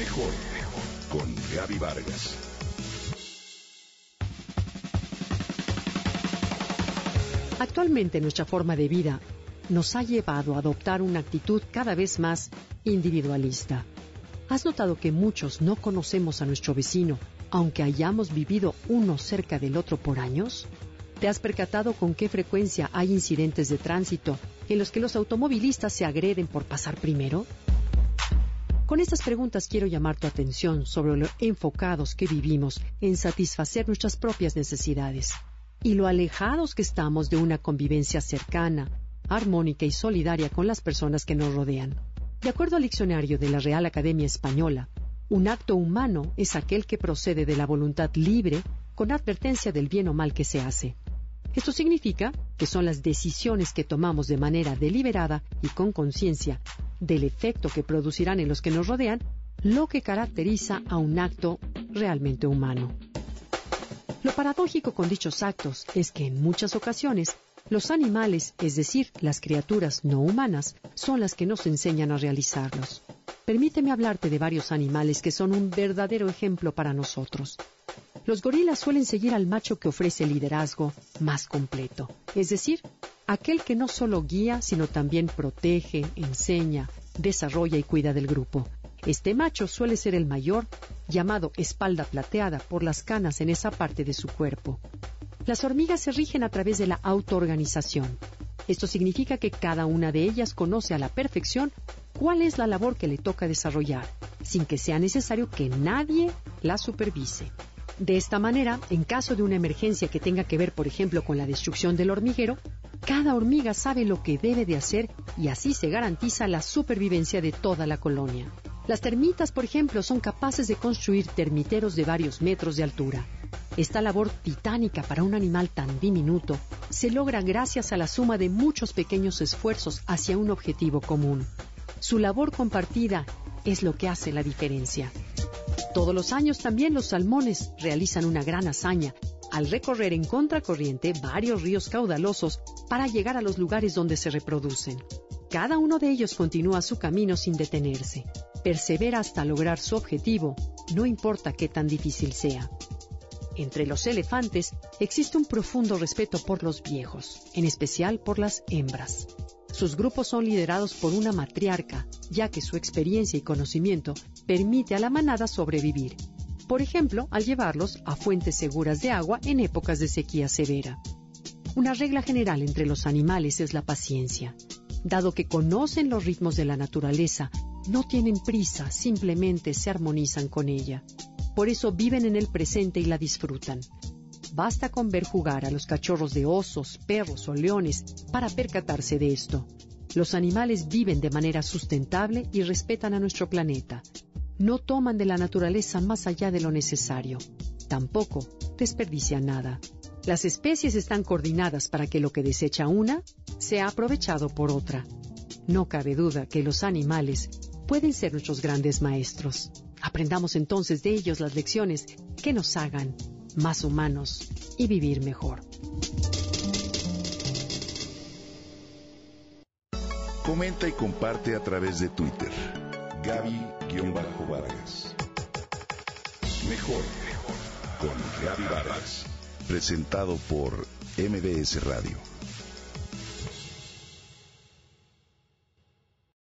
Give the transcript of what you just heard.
Mejor con Gaby Vargas. Actualmente nuestra forma de vida nos ha llevado a adoptar una actitud cada vez más individualista. ¿Has notado que muchos no conocemos a nuestro vecino, aunque hayamos vivido uno cerca del otro por años? ¿Te has percatado con qué frecuencia hay incidentes de tránsito en los que los automovilistas se agreden por pasar primero? Con estas preguntas quiero llamar tu atención sobre lo enfocados que vivimos en satisfacer nuestras propias necesidades y lo alejados que estamos de una convivencia cercana, armónica y solidaria con las personas que nos rodean. De acuerdo al diccionario de la Real Academia Española, un acto humano es aquel que procede de la voluntad libre con advertencia del bien o mal que se hace. Esto significa que son las decisiones que tomamos de manera deliberada y con conciencia del efecto que producirán en los que nos rodean lo que caracteriza a un acto realmente humano. Lo paradójico con dichos actos es que en muchas ocasiones los animales, es decir, las criaturas no humanas, son las que nos enseñan a realizarlos. Permíteme hablarte de varios animales que son un verdadero ejemplo para nosotros. Los gorilas suelen seguir al macho que ofrece liderazgo más completo, es decir, aquel que no solo guía, sino también protege, enseña, desarrolla y cuida del grupo. Este macho suele ser el mayor, llamado espalda plateada por las canas en esa parte de su cuerpo. Las hormigas se rigen a través de la autoorganización. Esto significa que cada una de ellas conoce a la perfección cuál es la labor que le toca desarrollar, sin que sea necesario que nadie la supervise. De esta manera, en caso de una emergencia que tenga que ver, por ejemplo, con la destrucción del hormiguero, cada hormiga sabe lo que debe de hacer y así se garantiza la supervivencia de toda la colonia. Las termitas, por ejemplo, son capaces de construir termiteros de varios metros de altura. Esta labor titánica para un animal tan diminuto se logra gracias a la suma de muchos pequeños esfuerzos hacia un objetivo común. Su labor compartida es lo que hace la diferencia. Todos los años también los salmones realizan una gran hazaña al recorrer en contracorriente varios ríos caudalosos para llegar a los lugares donde se reproducen. Cada uno de ellos continúa su camino sin detenerse. Persevera hasta lograr su objetivo, no importa qué tan difícil sea. Entre los elefantes existe un profundo respeto por los viejos, en especial por las hembras. Sus grupos son liderados por una matriarca, ya que su experiencia y conocimiento permite a la manada sobrevivir, por ejemplo, al llevarlos a fuentes seguras de agua en épocas de sequía severa. Una regla general entre los animales es la paciencia. Dado que conocen los ritmos de la naturaleza, no tienen prisa, simplemente se armonizan con ella. Por eso viven en el presente y la disfrutan. Basta con ver jugar a los cachorros de osos, perros o leones para percatarse de esto. Los animales viven de manera sustentable y respetan a nuestro planeta. No toman de la naturaleza más allá de lo necesario. Tampoco desperdician nada. Las especies están coordinadas para que lo que desecha una sea aprovechado por otra. No cabe duda que los animales pueden ser nuestros grandes maestros. Aprendamos entonces de ellos las lecciones que nos hagan más humanos y vivir mejor. Comenta y comparte a través de Twitter. Gaby-Vargas. Mejor con Gaby Vargas. Presentado por MBS Radio.